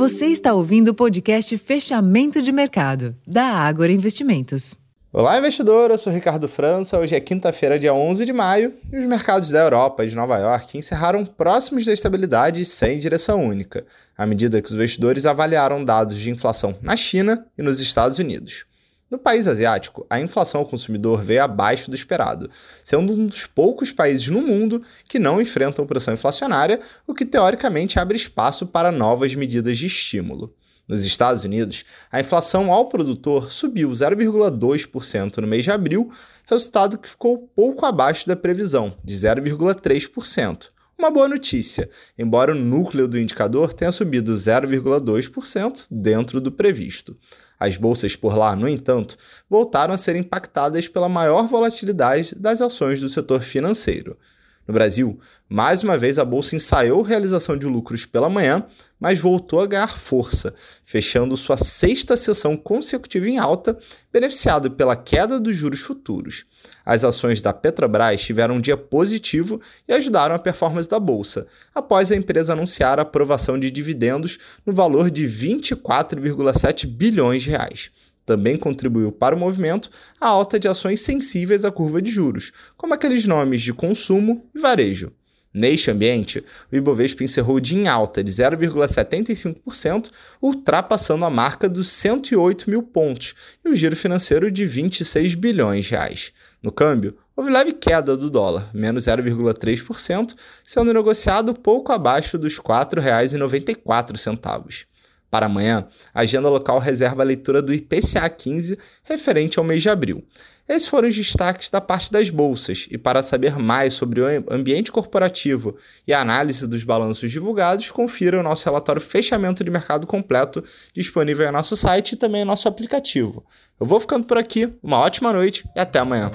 Você está ouvindo o podcast Fechamento de Mercado, da Ágora Investimentos. Olá, investidor. Eu sou Ricardo França. Hoje é quinta-feira, dia 11 de maio, e os mercados da Europa e de Nova York encerraram próximos da estabilidade sem direção única, à medida que os investidores avaliaram dados de inflação na China e nos Estados Unidos. No país asiático, a inflação ao consumidor veio abaixo do esperado, sendo um dos poucos países no mundo que não enfrentam pressão inflacionária, o que teoricamente abre espaço para novas medidas de estímulo. Nos Estados Unidos, a inflação ao produtor subiu 0,2% no mês de abril, resultado que ficou pouco abaixo da previsão, de 0,3%. Uma boa notícia, embora o núcleo do indicador tenha subido 0,2% dentro do previsto. As bolsas por lá, no entanto, voltaram a ser impactadas pela maior volatilidade das ações do setor financeiro. No Brasil, mais uma vez a bolsa ensaiou realização de lucros pela manhã, mas voltou a ganhar força, fechando sua sexta sessão consecutiva em alta, beneficiado pela queda dos juros futuros. As ações da Petrobras tiveram um dia positivo e ajudaram a performance da bolsa, após a empresa anunciar a aprovação de dividendos no valor de 24,7 bilhões de reais. Também contribuiu para o movimento a alta de ações sensíveis à curva de juros, como aqueles nomes de consumo e varejo. Neste ambiente, o Ibovespa encerrou de em alta de 0,75%, ultrapassando a marca dos 108 mil pontos e o giro financeiro de 26 bilhões de reais. No câmbio, houve leve queda do dólar, menos 0,3%, sendo negociado pouco abaixo dos R$ 4,94. Para amanhã, a agenda local reserva a leitura do IPCA 15 referente ao mês de abril. Esses foram os destaques da parte das bolsas, e para saber mais sobre o ambiente corporativo e a análise dos balanços divulgados, confira o nosso relatório Fechamento de Mercado Completo, disponível em nosso site e também em nosso aplicativo. Eu vou ficando por aqui, uma ótima noite e até amanhã.